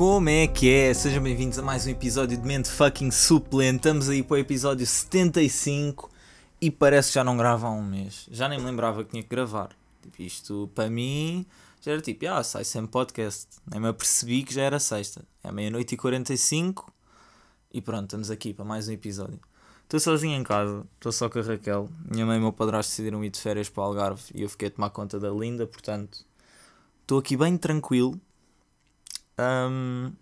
Como é que é? Sejam bem-vindos a mais um episódio de Mente Fucking Suplente. Estamos aí para o episódio 75 e parece que já não grava há um mês. Já nem me lembrava que tinha que gravar. Tipo, isto para mim já era tipo, ah, sai sempre podcast. Nem me apercebi que já era sexta. É meia-noite e 45 e pronto, estamos aqui para mais um episódio. Estou sozinho em casa, estou só com a Raquel. Minha mãe e meu padrasto decidiram ir de férias para o Algarve e eu fiquei a tomar conta da Linda, portanto estou aqui bem tranquilo. Um,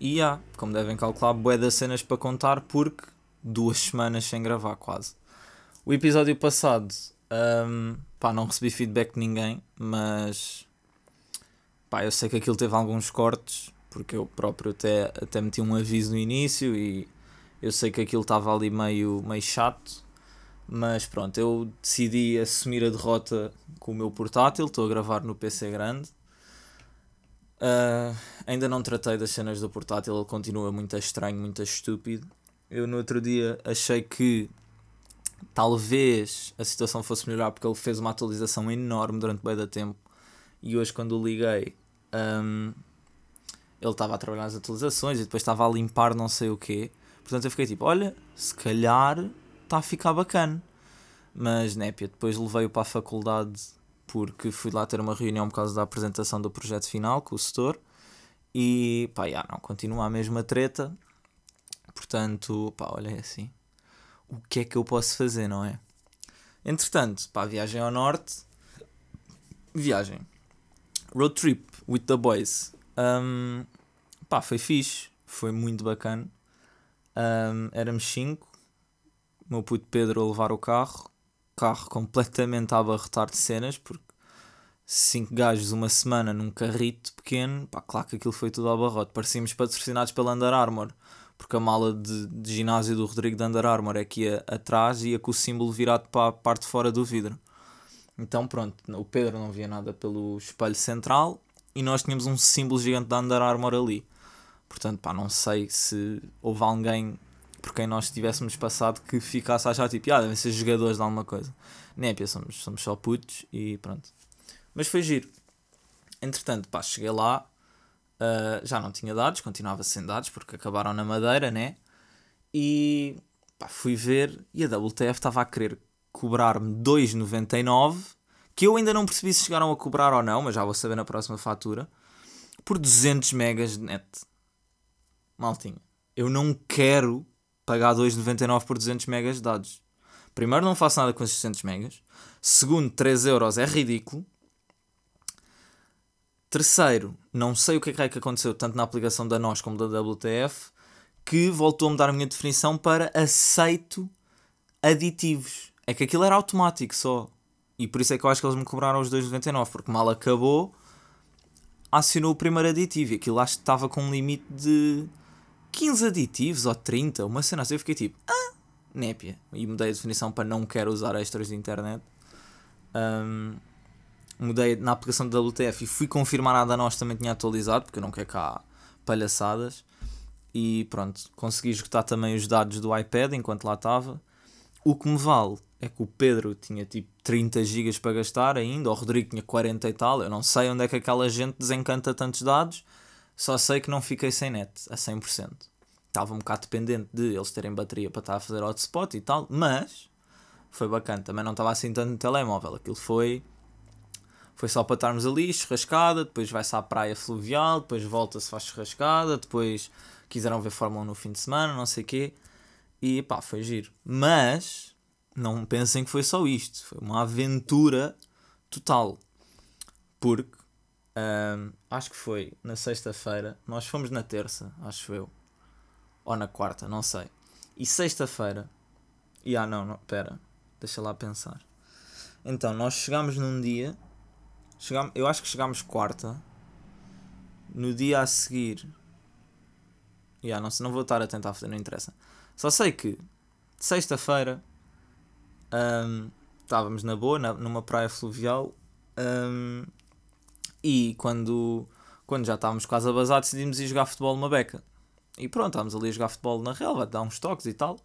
e há, como devem calcular, bué das cenas para contar porque duas semanas sem gravar quase. O episódio passado, um, pá, não recebi feedback de ninguém, mas pá, eu sei que aquilo teve alguns cortes, porque eu próprio até, até meti um aviso no início e eu sei que aquilo estava ali meio, meio chato, mas pronto, eu decidi assumir a derrota com o meu portátil, estou a gravar no PC grande. Uh, ainda não tratei das cenas do portátil, ele continua muito estranho, muito estúpido. Eu no outro dia achei que talvez a situação fosse melhorar porque ele fez uma atualização enorme durante bem da tempo e hoje quando o liguei um, ele estava a trabalhar nas atualizações e depois estava a limpar não sei o quê Portanto, eu fiquei tipo: olha, se calhar está a ficar bacana. Mas, népia, depois levei-o para a faculdade porque fui lá ter uma reunião por causa da apresentação do projeto final com o setor. E, pá, já, não, continua a mesma treta. Portanto, pá, olha, é assim. O que é que eu posso fazer, não é? Entretanto, pá, viagem ao norte. Viagem. Road trip with the boys. Um, pá, foi fixe. Foi muito bacana. Um, éramos cinco. O meu puto Pedro a levar o carro. Carro completamente a abarrotar de cenas, porque cinco gajos uma semana num carrito pequeno, pá, claro que aquilo foi tudo ao barrote. Parecíamos patrocinados pela Under Armour, porque a mala de, de ginásio do Rodrigo da Under Armour é que ia atrás e ia com o símbolo virado para a parte de fora do vidro. Então pronto, o Pedro não via nada pelo espelho central e nós tínhamos um símbolo gigante da Under Armour ali. Portanto, pá, não sei se houve alguém por quem nós tivéssemos passado que ficasse a achar tipo, ah, devem ser jogadores de alguma coisa. Népia, somos, somos só putos e pronto. Mas foi giro. Entretanto, pá, cheguei lá, uh, já não tinha dados, continuava sem dados porque acabaram na madeira, né? E pá, fui ver e a WTF estava a querer cobrar-me 2,99 que eu ainda não percebi se chegaram a cobrar ou não, mas já vou saber na próxima fatura, por 200 megas de net maltinha, eu não quero pagar 2,99 por 200 megas de dados. Primeiro, não faço nada com esses 200 megas. Segundo, 3 euros é ridículo. Terceiro, não sei o que é que, é aconteceu tanto na aplicação da NOS como da WTF que voltou-me a dar a minha definição para aceito aditivos. É que aquilo era automático só. E por isso é que eu acho que eles me cobraram os 2,99 porque mal acabou acionou o primeiro aditivo e aquilo acho que estava com um limite de 15 aditivos ou 30, uma cena assim. Eu fiquei tipo, ah, népia. E mudei a definição para não quero usar extras de internet. Um, mudei na aplicação da WTF e fui confirmar nada a nós também tinha atualizado, porque eu não quero cá palhaçadas. E pronto, consegui esgotar também os dados do iPad enquanto lá estava. O que me vale é que o Pedro tinha tipo 30 GB para gastar ainda, o Rodrigo tinha 40 e tal. Eu não sei onde é que aquela gente desencanta tantos dados só sei que não fiquei sem net a 100%. Estava um bocado dependente de eles terem bateria para estar a fazer hotspot e tal, mas foi bacana. Também não estava assim tanto no telemóvel. Aquilo foi. Foi só para estarmos ali, churrascada, depois vai-se à praia fluvial, depois volta-se, faz churrascada, depois quiseram ver Fórmula 1 no fim de semana, não sei o quê. E pá, foi giro. Mas não pensem que foi só isto. Foi uma aventura total. Porque um, acho que foi na sexta-feira. Nós fomos na terça, acho eu. Ou na quarta, não sei. E sexta-feira. E ah, não, não, pera. Deixa lá pensar. Então, nós chegámos num dia. Chegámos, eu acho que chegámos quarta. No dia a seguir. E ah, não, não vou estar a tentar fazer, não interessa. Só sei que sexta-feira um, estávamos na boa, na, numa praia fluvial. Um, e quando, quando já estávamos quase a decidimos ir jogar futebol numa beca. E pronto, estávamos ali a jogar futebol na relva, dar uns toques e tal.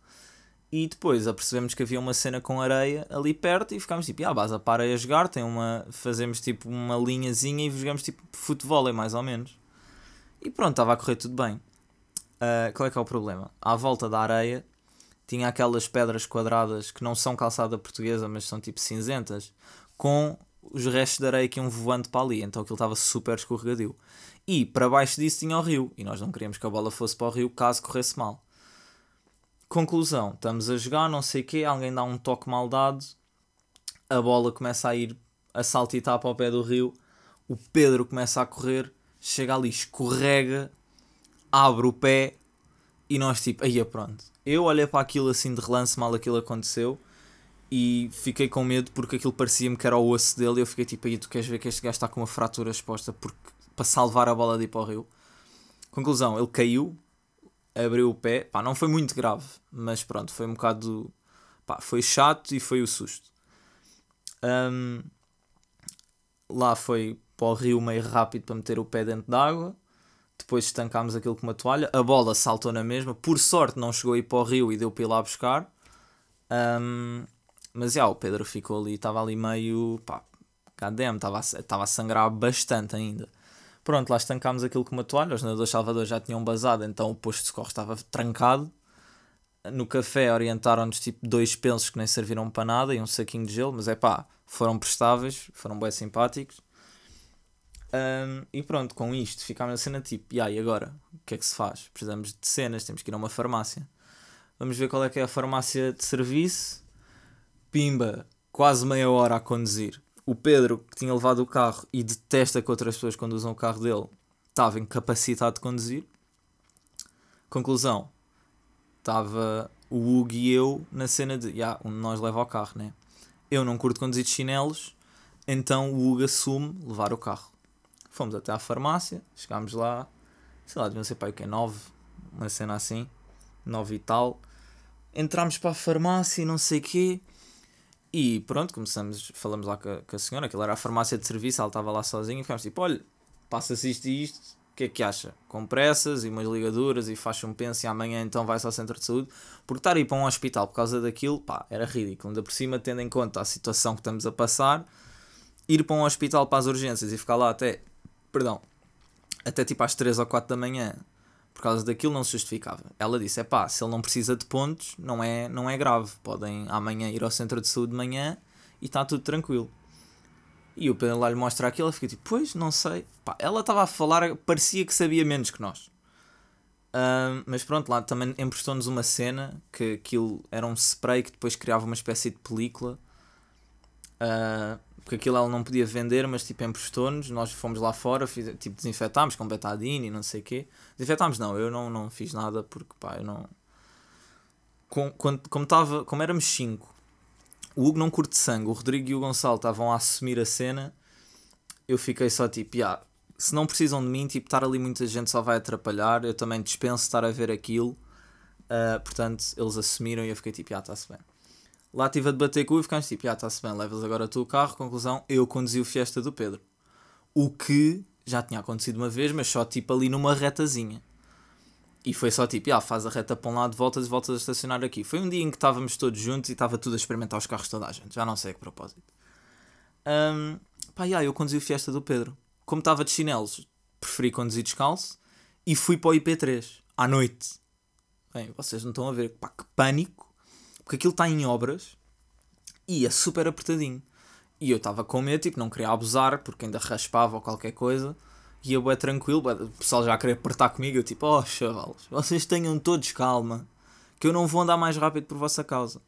E depois apercebemos que havia uma cena com areia ali perto e ficámos tipo, ah, Baza, para a jogar, tem uma, fazemos tipo uma linhazinha e jogamos tipo futebol, é mais ou menos. E pronto, estava a correr tudo bem. Uh, qual é que é o problema? À volta da areia tinha aquelas pedras quadradas que não são calçada portuguesa, mas são tipo cinzentas, com os restos de areia que iam voando para ali, então aquilo estava super escorregadio. E para baixo disso tinha o rio, e nós não queríamos que a bola fosse para o rio caso corresse mal. Conclusão, estamos a jogar, não sei o quê, alguém dá um toque mal dado, a bola começa a ir a saltitar para o pé do rio, o Pedro começa a correr, chega ali, escorrega, abre o pé e nós tipo, aí é pronto. Eu olhei para aquilo assim de relance, mal aquilo aconteceu e fiquei com medo porque aquilo parecia-me que era o osso dele e eu fiquei tipo, aí tu queres ver que este gajo está com uma fratura exposta porque, para salvar a bola de ir para o rio. Conclusão, ele caiu, abriu o pé, pá, não foi muito grave, mas pronto, foi um bocado, pá, foi chato e foi o susto. Um, lá foi para o rio meio rápido para meter o pé dentro d'água. Depois estancámos aquilo com uma toalha. A bola saltou na mesma. Por sorte não chegou a ir para o rio e deu para ir lá buscar. Um, mas já, o Pedro ficou ali, estava ali meio. pá, cadê estava a, sangrar bastante ainda. Pronto, lá estancámos aquilo com uma toalha. Os nadadores Salvador já tinham basado, então o posto de socorro estava trancado. No café orientaram-nos tipo dois pensos que nem serviram para nada e um saquinho de gelo, mas é pá, foram prestáveis, foram bem simpáticos. Um, e pronto, com isto ficámos na cena tipo, e aí agora? O que é que se faz? Precisamos de cenas, temos que ir a uma farmácia. Vamos ver qual é que é a farmácia de serviço. Pimba, quase meia hora a conduzir. O Pedro, que tinha levado o carro e detesta que outras pessoas conduzam o carro dele, estava incapacitado de conduzir. Conclusão, estava o Hugo e eu na cena de, já, um de nós leva o carro, né? Eu não curto conduzir de chinelos, então o Hugo assume levar o carro. Fomos até à farmácia, chegámos lá, sei lá, deviam ser para o que é 9, uma cena assim, 9 e tal. Entramos para a farmácia e não sei o quê. E pronto, começamos, falamos lá com a, com a senhora, aquilo era a farmácia de serviço, ela estava lá sozinha e ficámos tipo, olha, passa-se isto e isto, o que é que acha? Com pressas e umas ligaduras e faz um penso e amanhã então vai-se ao centro de saúde. Porque estar aí para um hospital por causa daquilo, pá, era ridículo. Ainda por cima, tendo em conta a situação que estamos a passar, ir para um hospital para as urgências e ficar lá até, perdão, até tipo às 3 ou 4 da manhã, por causa daquilo não se justificava. Ela disse, é pá, se ele não precisa de pontos, não é, não é grave. Podem amanhã ir ao centro de saúde de manhã e está tudo tranquilo. E o Pedro lá lhe mostra aquilo, ela fica tipo, pois, não sei. Pá, ela estava a falar, parecia que sabia menos que nós. Uh, mas pronto, lá também emprestou-nos uma cena que aquilo era um spray que depois criava uma espécie de película. Uh, porque aquilo ela não podia vender, mas tipo emprestou-nos. Nós fomos lá fora, fiz, tipo desinfetámos com betadine e não sei o quê. Desinfetámos, não, eu não, não fiz nada porque pá, eu não. Com, quando, como, tava, como éramos 5 o Hugo não curte sangue, o Rodrigo e o Gonçalo estavam a assumir a cena, eu fiquei só tipo, yeah, se não precisam de mim, tipo, estar ali muita gente só vai atrapalhar, eu também dispenso estar a ver aquilo, uh, portanto, eles assumiram e eu fiquei tipo, ah, está-se bem. Lá estive a debater com o e ficámos tipo, ah, está-se bem, levas agora tu o carro, conclusão, eu conduzi o Fiesta do Pedro. O que já tinha acontecido uma vez, mas só tipo ali numa retazinha. E foi só tipo, ah, faz a reta para um lado, voltas e voltas a estacionar aqui. Foi um dia em que estávamos todos juntos e estava tudo a experimentar os carros toda a gente. Já não sei a que propósito. Um, pá, yeah, eu conduzi o Fiesta do Pedro. Como estava de chinelos, preferi conduzir descalço e fui para o IP3 à noite. Bem, vocês não estão a ver. Pá, que pânico. Porque aquilo está em obras e é super apertadinho. E eu estava com medo, tipo, não queria abusar porque ainda raspava ou qualquer coisa. E eu é tranquilo, o pessoal já queria apertar comigo. Eu tipo, oh chavalos, vocês tenham todos calma, que eu não vou andar mais rápido por vossa causa.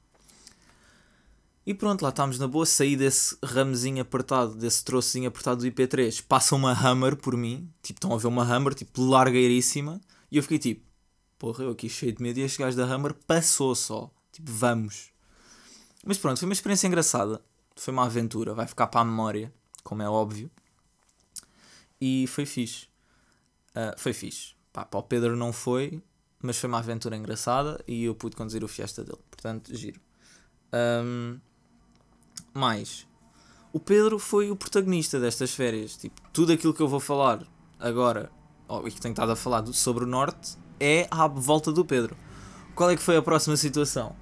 E pronto, lá estamos na boa. Saí desse ramezinho apertado, desse troçozinho apertado do IP3. Passa uma Hammer por mim, tipo, estão a ver uma Hammer, tipo, largueiríssima. E eu fiquei tipo, porra, eu aqui cheio de medo. E este gajo da Hammer passou só, tipo, vamos. Mas pronto, foi uma experiência engraçada. Foi uma aventura, vai ficar para a memória, como é óbvio e foi fixe. Uh, foi fixe. Pá, para o Pedro não foi, mas foi uma aventura engraçada e eu pude conduzir o Fiesta dele. Portanto, giro. Um, mais. O Pedro foi o protagonista destas férias. Tipo, tudo aquilo que eu vou falar agora, e que tenho estado a falar sobre o Norte, é à volta do Pedro. Qual é que foi a próxima situação?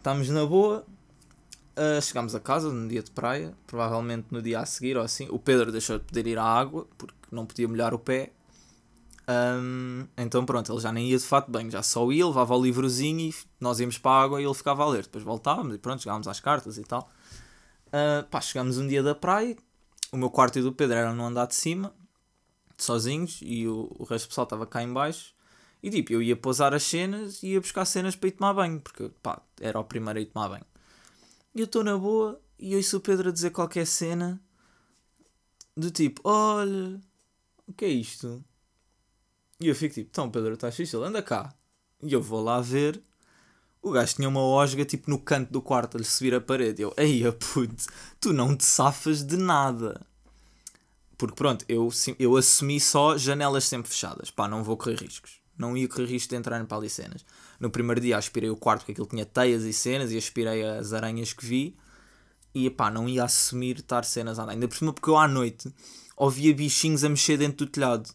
Estamos na boa, Uh, chegámos a casa num dia de praia, provavelmente no dia a seguir ou assim. O Pedro deixou de poder ir à água porque não podia molhar o pé. Um, então pronto, ele já nem ia de fato bem, já só ia, levava o livrozinho e nós íamos para a água e ele ficava a ler. Depois voltávamos e pronto, chegávamos às cartas e tal. Uh, pá, chegámos um dia da praia, o meu quarto e do Pedro eram no andar de cima, sozinhos, e o, o resto do pessoal estava cá em baixo. E tipo, eu ia pousar as cenas e ia buscar cenas para ir tomar banho, porque pá, era o primeiro a ir tomar banho. E eu estou na boa e ouço o Pedro a dizer qualquer cena do tipo, olha, o que é isto? E eu fico tipo, então Pedro, estás fixe? Ele anda cá. E eu vou lá ver. O gajo tinha uma osga tipo no canto do quarto a lhe subir a parede. Eu, ei, puto, tu não te safas de nada. Porque pronto, eu, eu assumi só janelas sempre fechadas. Pá, não vou correr riscos. Não ia correr risco de entrar para ali cenas. No primeiro dia aspirei o quarto porque aquilo tinha teias e cenas e aspirei as aranhas que vi. E pá, não ia assumir estar cenas a andar. Ainda por cima porque eu à noite ouvia bichinhos a mexer dentro do telhado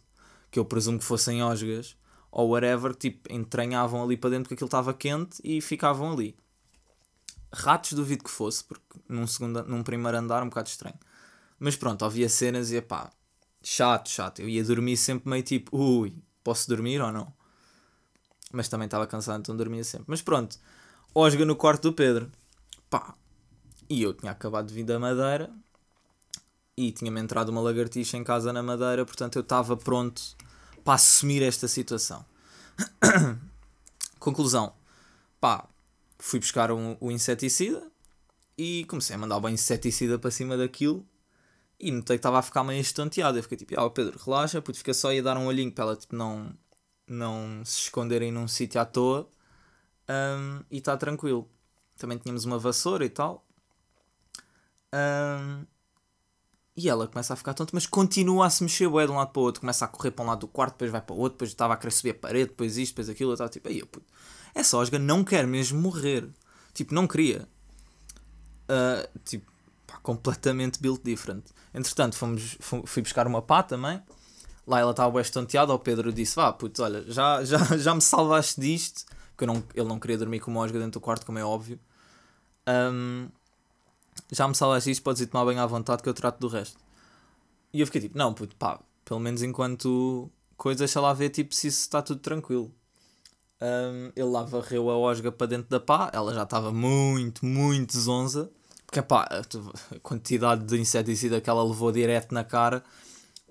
que eu presumo que fossem osgas ou whatever, tipo, entranhavam ali para dentro porque aquilo estava quente e ficavam ali. Ratos duvido que fosse, porque num, segundo, num primeiro andar um bocado estranho. Mas pronto, havia cenas e pá, chato, chato. Eu ia dormir sempre meio tipo, ui, posso dormir ou não? Mas também estava cansado, então dormia sempre. Mas pronto, osga no quarto do Pedro. Pá, e eu tinha acabado de vir da Madeira e tinha-me entrado uma lagartixa em casa na Madeira, portanto eu estava pronto para assumir esta situação. Conclusão, pá, fui buscar um, um inseticida e comecei a mandar o inseticida para cima daquilo e notei que estava a ficar meio estonteado. Eu fiquei tipo, ah, Pedro, relaxa, puto, fica só a dar um olhinho para ela tipo, não, não se esconderem num sítio à toa um, e está tranquilo. Também tínhamos uma vassoura e tal. Um, e ela começa a ficar tonta, mas continua a se mexer bué de um lado para o outro. Começa a correr para um lado do quarto, depois vai para o outro, depois estava a querer subir a parede, depois isto, depois aquilo. Estava tipo, aí, puto, essa osga não quer mesmo morrer. Tipo, não queria. Uh, tipo, pá, completamente built different. Entretanto, fomos, fui buscar uma pá também. Lá ela estava bem estonteada. O Pedro disse: Vá, puto, olha, já, já, já me salvaste disto. Porque não, ele não queria dormir com uma osga dentro do quarto, como é óbvio. Um, já me salvaste isto, podes ir tomar banho à vontade que eu trato do resto. E eu fiquei tipo, não, puto, pá, pelo menos enquanto coisa, deixa lá ver tipo, se isso está tudo tranquilo. Um, ele lá varreu a osga para dentro da pá, ela já estava muito, muito zonza. Porque pá, a quantidade de inseticida que ela levou direto na cara,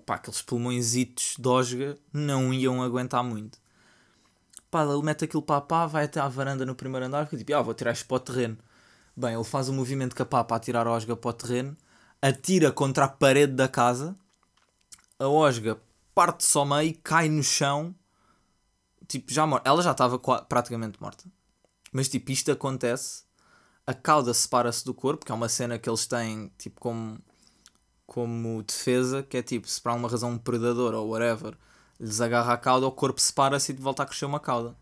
pá, aqueles pulmõezitos de osga não iam aguentar muito. Pá, ele mete aquilo para a pá, vai até à varanda no primeiro andar, fica tipo, ah, vou tirar isto para o terreno. Bem, ele faz um movimento capaz para atirar a osga para o terreno, atira contra a parede da casa, a osga parte só meio, cai no chão, tipo, já morta. Ela já estava praticamente morta. Mas tipo, isto acontece, a cauda separa-se do corpo, que é uma cena que eles têm, tipo, como, como defesa, que é tipo, se por alguma razão um predador ou whatever lhes agarra a cauda, o corpo separa-se e volta a crescer uma cauda.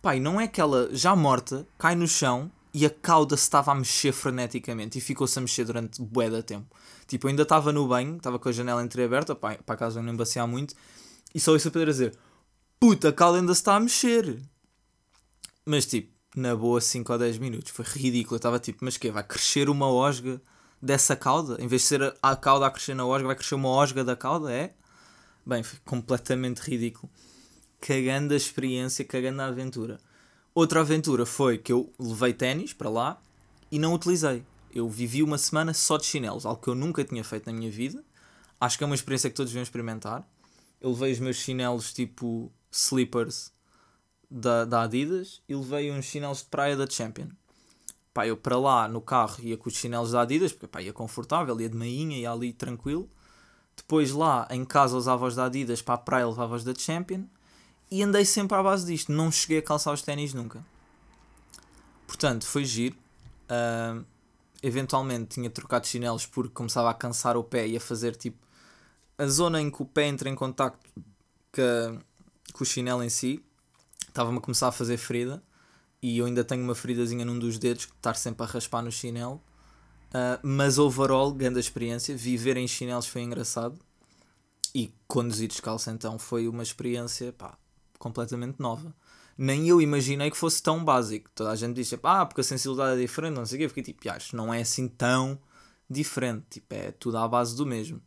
Pai, não é que ela, já morta, cai no chão e a cauda se estava a mexer freneticamente e ficou-se a mexer durante bué da tempo. Tipo, eu ainda estava no banho, estava com a janela entreaberta, para, para casa eu não embaciar muito, e só isso a Pedro dizer: Puta, a cauda ainda se está a mexer. Mas tipo, na boa 5 ou 10 minutos, foi ridículo. Eu estava tipo, mas que Vai crescer uma osga dessa cauda? Em vez de ser a, cauda a crescer na osga, vai crescer uma osga da cauda? É? Bem, foi completamente ridículo. Cagando a experiência, cagando a aventura. Outra aventura foi que eu levei ténis para lá e não utilizei. Eu vivi uma semana só de chinelos, algo que eu nunca tinha feito na minha vida. Acho que é uma experiência que todos deviam experimentar. Eu levei os meus chinelos tipo slippers da, da Adidas e levei uns chinelos de praia da Champion. Pá, eu para lá no carro ia com os chinelos da Adidas, porque pá, ia confortável, ia de mainha, ia ali tranquilo. Depois lá em casa usava os da Adidas, para a praia levava os da Champion e andei sempre à base disto. Não cheguei a calçar os ténis nunca. Portanto, foi giro. Uh, eventualmente tinha trocado chinelos porque começava a cansar o pé e a fazer tipo. A zona em que o pé entra em contacto com, com o chinelo em si estava-me a começar a fazer ferida. E eu ainda tenho uma feridazinha num dos dedos que estar sempre a raspar no chinelo. Uh, mas overall, grande experiência. Viver em chinelos foi engraçado. E conduzir descalço então foi uma experiência pá, completamente nova. Nem eu imaginei que fosse tão básico. Toda a gente diz, ah, porque a sensibilidade é diferente, não sei o quê. Fiquei tipo, acho não é assim tão diferente. Tipo, é tudo à base do mesmo.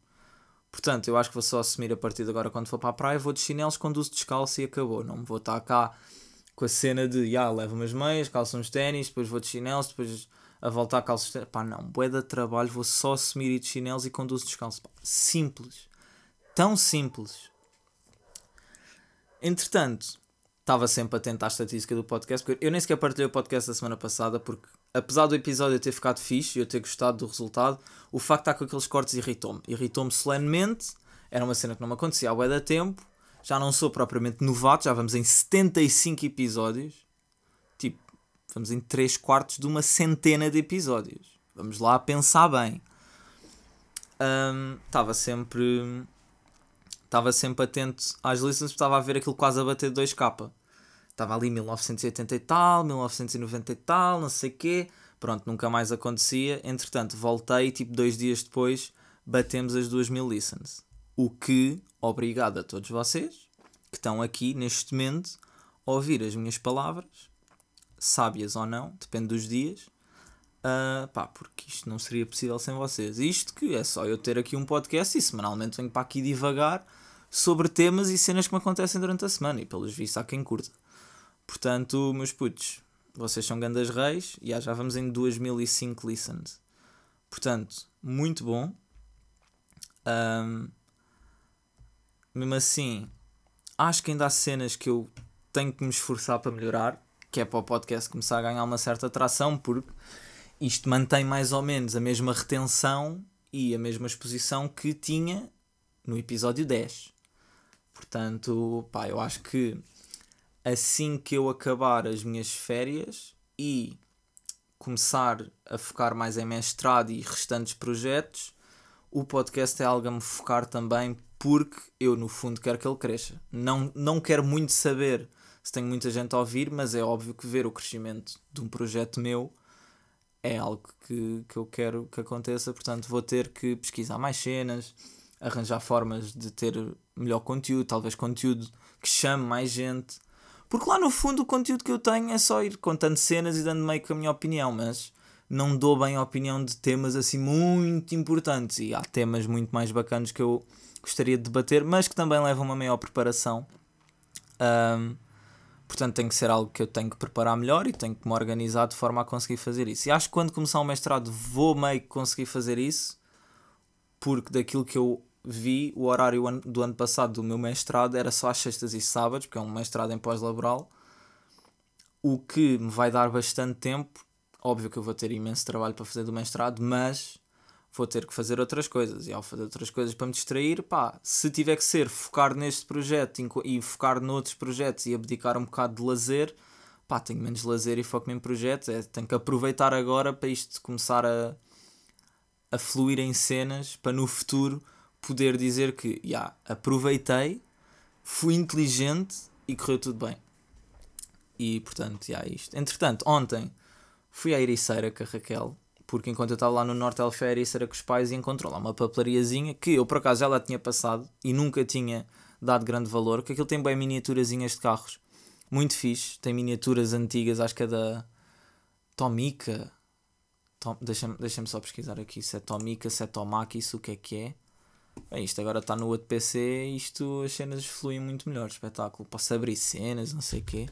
Portanto, eu acho que vou só assumir a partir de agora quando for para a praia, vou de chinelos, conduzo descalço e acabou. Não me vou estar cá com a cena de, já, levo umas meias, calço uns ténis, depois vou de chinelos, depois a voltar a calços ténis. Pá, não, bué de trabalho, vou só assumir ir de chinelos e conduzo descalço. Pá, simples. Tão simples. Entretanto, estava sempre atento à estatística do podcast, porque eu nem sequer partilhei o podcast da semana passada, porque apesar do episódio ter ficado fixe e eu ter gostado do resultado, o facto de estar com aqueles cortes irritou-me. Irritou-me solenemente, era uma cena que não me acontecia há bué da tempo, já não sou propriamente novato, já vamos em 75 episódios, tipo, vamos em 3 quartos de uma centena de episódios. Vamos lá pensar bem. Estava um, sempre estava sempre atento às listens, estava a ver aquilo quase a bater 2K. Estava ali 1980 e tal, 1990 e tal, não sei quê. Pronto, nunca mais acontecia. Entretanto, voltei tipo dois dias depois, batemos as 2000 listens. O que, obrigado a todos vocês que estão aqui neste momento a ouvir as minhas palavras, sábias ou não, depende dos dias. Uh, pá, porque isto não seria possível sem vocês. Isto que é só eu ter aqui um podcast e semanalmente venho para aqui divagar sobre temas e cenas que me acontecem durante a semana e pelos vistos há quem curta. Portanto, meus putos, vocês são grandes reis e já vamos em 2005 listens. Portanto, muito bom. Um, mesmo assim, acho que ainda há cenas que eu tenho que me esforçar para melhorar, que é para o podcast começar a ganhar uma certa atração, porque isto mantém mais ou menos a mesma retenção e a mesma exposição que tinha no episódio 10. Portanto, pá, eu acho que assim que eu acabar as minhas férias e começar a focar mais em mestrado e restantes projetos, o podcast é algo a me focar também porque eu no fundo quero que ele cresça. Não, não quero muito saber se tenho muita gente a ouvir, mas é óbvio que ver o crescimento de um projeto meu é algo que, que eu quero que aconteça, portanto vou ter que pesquisar mais cenas, arranjar formas de ter melhor conteúdo, talvez conteúdo que chame mais gente. Porque lá no fundo o conteúdo que eu tenho é só ir contando cenas e dando meio que a minha opinião, mas não dou bem a opinião de temas assim muito importantes. E há temas muito mais bacanas que eu gostaria de debater, mas que também levam uma maior preparação. Um, portanto, tem que ser algo que eu tenho que preparar melhor e tenho que me organizar de forma a conseguir fazer isso. E acho que quando começar o mestrado vou meio que conseguir fazer isso, porque daquilo que eu vi o horário do ano passado do meu mestrado era só às sextas e sábados, porque é um mestrado em pós-laboral, o que me vai dar bastante tempo. Óbvio que eu vou ter imenso trabalho para fazer do mestrado, mas vou ter que fazer outras coisas. E ao fazer outras coisas para me distrair, pá, se tiver que ser focar neste projeto e focar noutros projetos e abdicar um bocado de lazer, pá, tenho menos lazer e foco em projetos. É, tenho que aproveitar agora para isto começar a, a fluir em cenas, para no futuro poder dizer que, já, yeah, aproveitei, fui inteligente e correu tudo bem. E portanto, já yeah, isto. Entretanto, ontem fui à Ericeira com a Raquel, porque enquanto eu estava lá no Norte à Ericeira com os pais e encontrou lá uma papelariazinha que eu por acaso já lá tinha passado e nunca tinha dado grande valor, que aquilo tem bem miniaturazinhas de carros. Muito fixe, tem miniaturas antigas, acho que é da Tomica. Tom, Deixa-me deixa só pesquisar aqui se é Tomica, se é Tomac, isso o que é que é. Bem, isto agora está no outro PC isto as cenas fluem muito melhor. Espetáculo. Posso abrir cenas, não sei o quê.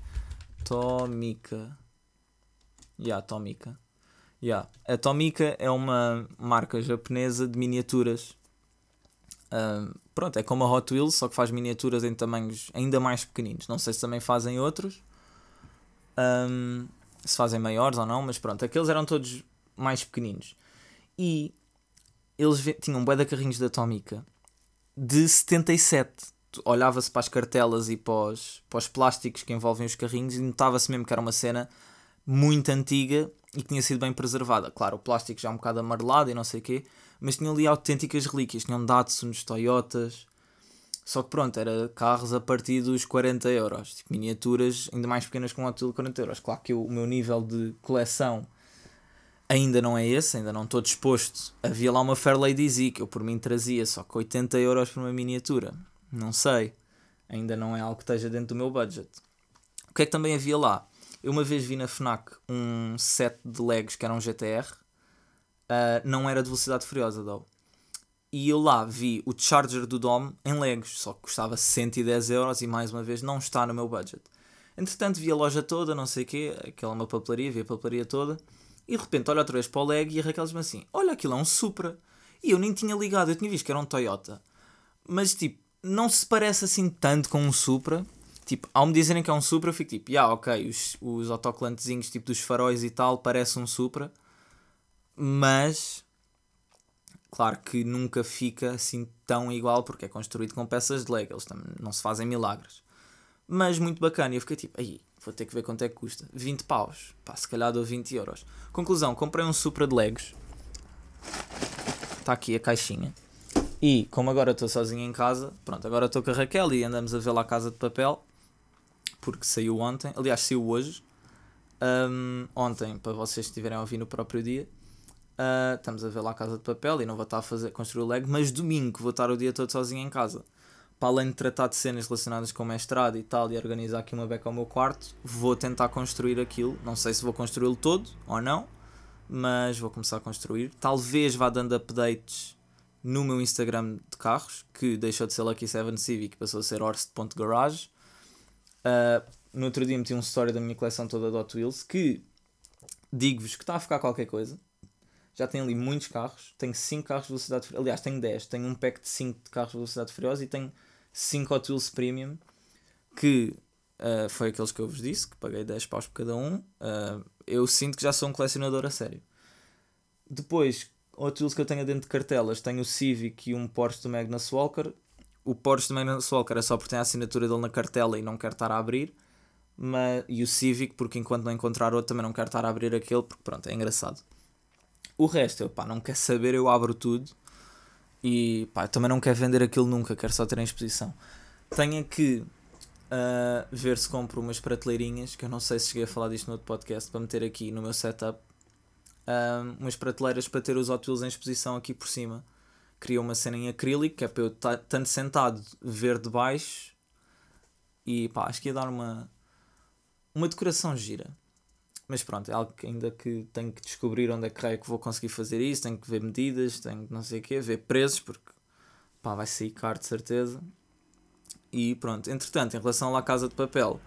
Tomica. Ya, yeah, Tomica. Yeah. A Tomica é uma marca japonesa de miniaturas. Um, pronto, é como a Hot Wheels, só que faz miniaturas em tamanhos ainda mais pequeninos. Não sei se também fazem outros. Um, se fazem maiores ou não, mas pronto, aqueles eram todos mais pequeninos. E eles tinham um bué de carrinhos da Atomica de 77. Olhava-se para as cartelas e para os, para os plásticos que envolvem os carrinhos e notava-se mesmo que era uma cena muito antiga e que tinha sido bem preservada. Claro, o plástico já é um bocado amarelado e não sei o quê, mas tinham ali autênticas relíquias. Tinham Datsuns, Toyotas. Só que pronto, era carros a partir dos 40 euros. Tipo, miniaturas ainda mais pequenas com um de 40 euros. Claro que eu, o meu nível de coleção ainda não é esse, ainda não estou disposto. Havia lá uma Fairlady Z que eu por mim trazia, só que 80 euros por uma miniatura. Não sei. Ainda não é algo que esteja dentro do meu budget. O que é que também havia lá? Eu uma vez vi na FNAC um set de Legos que era um GTR. Uh, ah, não era de velocidade furiosa, though. e eu lá vi o charger do Dom em Legos, só que custava 110 euros e mais uma vez não está no meu budget. Entretanto vi a loja toda, não sei o quê, aquela é uma papelaria, vi a papelaria toda, e de repente olho outra vez para o Leg e a Raquel diz-me assim, olha aquilo é um Supra. E eu nem tinha ligado, eu tinha visto que era um Toyota. Mas tipo, não se parece assim tanto com um Supra. Tipo, ao me dizerem que é um Supra, eu fico tipo, ah, yeah, ok, os, os autocolantezinhos tipo dos faróis e tal, parece um Supra. Mas, claro que nunca fica assim tão igual porque é construído com peças de Lego, eles também não se fazem milagres. Mas muito bacana, e eu fiquei tipo, aí, vou ter que ver quanto é que custa. 20 paus, pá, se calhar dou 20 euros. Conclusão, comprei um Supra de Legos está aqui a caixinha. E como agora estou sozinho em casa, pronto, agora estou com a Raquel e andamos a lá a Casa de Papel, porque saiu ontem, aliás, saiu hoje. Um, ontem, para vocês estiverem a ouvir no próprio dia, uh, estamos a ver lá a Casa de Papel e não vou estar a fazer, construir o Lego, mas domingo vou estar o dia todo sozinho em casa. Para além de tratar de cenas relacionadas com o mestrado e tal, e organizar aqui uma beca ao meu quarto, vou tentar construir aquilo. Não sei se vou construí-lo todo ou não, mas vou começar a construir. Talvez vá dando updates no meu Instagram de carros, que deixou de ser Lucky 7 Civic passou a ser Horst.garage. Uh, no outro dia meti um story da minha coleção toda de Hot Wheels, que digo-vos que está a ficar qualquer coisa. Já tenho ali muitos carros, tenho 5 carros de velocidade furiosa, aliás tenho 10, tenho um pack de 5 de carros de velocidade furiosa e tenho 5 Hot Wheels Premium, que uh, foi aqueles que eu vos disse, que paguei 10 paus por cada um. Uh, eu sinto que já sou um colecionador a sério. Depois, outros que eu tenho dentro de cartelas, tenho o Civic e um Porsche do Magnus Walker. O Porsche do Magnus Walker é só porque tem a assinatura dele na cartela e não quero estar a abrir. Mas, e o Civic, porque enquanto não encontrar outro também não quero estar a abrir aquele, porque pronto, é engraçado. O resto, eu pá, não quer saber, eu abro tudo. E pá, também não quero vender aquilo nunca, quero só ter em exposição. Tenho que uh, ver se compro umas prateleirinhas, que eu não sei se cheguei a falar disto no outro podcast, para meter aqui no meu setup. Uh, umas prateleiras para ter os Hot Wheels em exposição aqui por cima. Queria uma cena em acrílico, que é para eu tanto sentado ver de baixo. E pá, acho que ia dar uma, uma decoração gira. Mas pronto, é algo que ainda que tenho que descobrir onde é que é que vou conseguir fazer isso, tenho que ver medidas, tenho que não sei o quê, ver preços, porque pá, vai sair caro de certeza. E pronto, entretanto, em relação à Casa de Papel,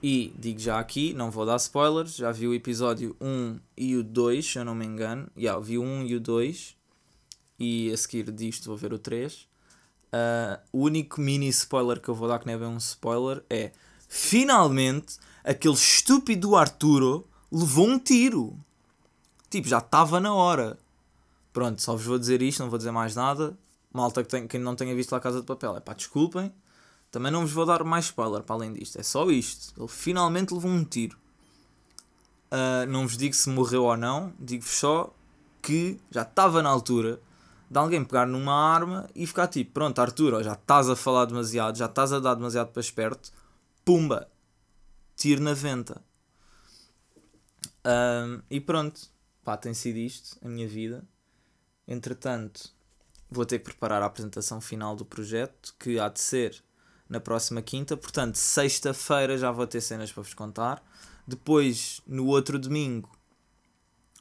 e digo já aqui, não vou dar spoilers, já vi o episódio 1 e o 2, se eu não me engano. Já, yeah, vi o 1 e o 2, e a seguir disto vou ver o 3. Uh, ah, o único mini spoiler que eu vou dar, que não é bem um spoiler, é finalmente aquele estúpido Arturo levou um tiro. Tipo, já estava na hora. Pronto, só vos vou dizer isto, não vou dizer mais nada. Malta que tem, quem não tenha visto lá Casa de Papel, é pá, desculpem. Também não vos vou dar mais spoiler para além disto. É só isto. Ele finalmente levou um tiro. Uh, não vos digo se morreu ou não. Digo-vos só que já estava na altura de alguém pegar numa arma e ficar tipo: Pronto, Arthur, já estás a falar demasiado, já estás a dar demasiado para esperto. Pumba! Tiro na venta. Uh, e pronto. Pá, tem sido isto a minha vida. Entretanto, vou ter que preparar a apresentação final do projeto, que há de ser na próxima quinta. Portanto, sexta-feira já vou ter cenas para vos contar. Depois, no outro domingo,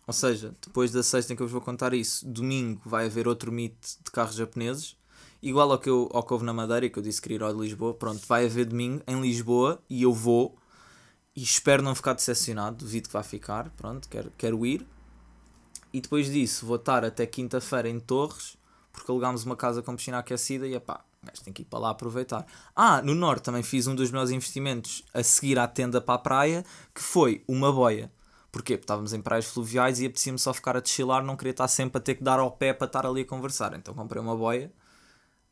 ou seja, depois da sexta em que eu vos vou contar isso, domingo vai haver outro meet de carros japoneses. Igual ao que, eu, ao que houve na Madeira, que eu disse que ir ao de Lisboa. Pronto, vai haver domingo em Lisboa e eu vou. E espero não ficar decepcionado, duvido que vai ficar. Pronto, quero, quero ir. E depois disso vou estar até quinta-feira em Torres, porque alugámos uma casa com piscina aquecida e pá, gajo tem que ir para lá aproveitar. Ah, no Norte também fiz um dos meus investimentos a seguir à tenda para a praia, que foi uma boia. Porquê? Porque estávamos em praias fluviais e apetecia-me só ficar a deschilar, não queria estar sempre a ter que dar ao pé para estar ali a conversar. Então comprei uma boia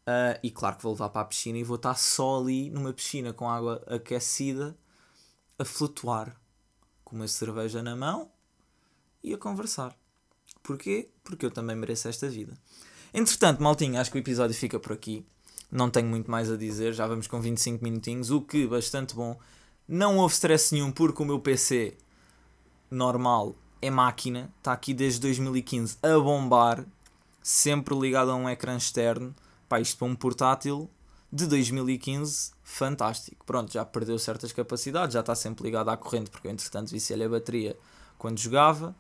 uh, e claro que vou levar para a piscina e vou estar só ali numa piscina com água aquecida a flutuar, com uma cerveja na mão e a conversar. Porquê? Porque eu também mereço esta vida. Entretanto, maltinho, acho que o episódio fica por aqui. Não tenho muito mais a dizer, já vamos com 25 minutinhos, o que bastante bom. Não houve stress nenhum porque o meu PC normal é máquina, está aqui desde 2015 a bombar, sempre ligado a um ecrã externo. Pá, isto para um portátil de 2015, fantástico. Pronto, já perdeu certas capacidades, já está sempre ligado à corrente, porque eu entretanto viciei a bateria quando jogava.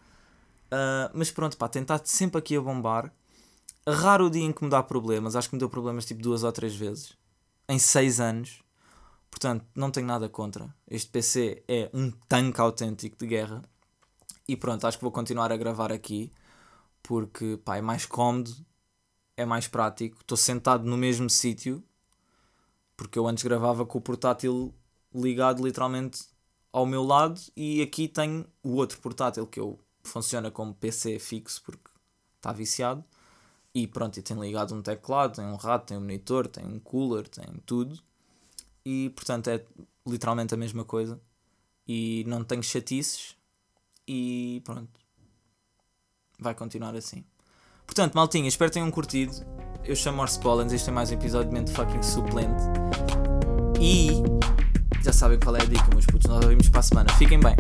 Uh, mas pronto, pá, estado sempre aqui a bombar. raro o dia em que me dá problemas. Acho que me deu problemas tipo duas ou três vezes. Em seis anos. Portanto, não tenho nada contra. Este PC é um tanque autêntico de guerra. E pronto, acho que vou continuar a gravar aqui. Porque pá, é mais cómodo. É mais prático. Estou sentado no mesmo sítio. Porque eu antes gravava com o portátil ligado literalmente ao meu lado. E aqui tenho o outro portátil que eu funciona como PC fixo porque está viciado. E pronto, e tem ligado um teclado, tem um rato, tem um monitor, tem um cooler, tem tudo. E portanto é literalmente a mesma coisa. E não tenho chatices. E pronto. Vai continuar assim. Portanto, maltinha, espero que tenham curtido. Eu chamo Morse Pollens, este é mais um episódio de Mente Fucking Suplente. E já sabem qual é a dica, meus putos. Nós ouvimos para a semana. Fiquem bem.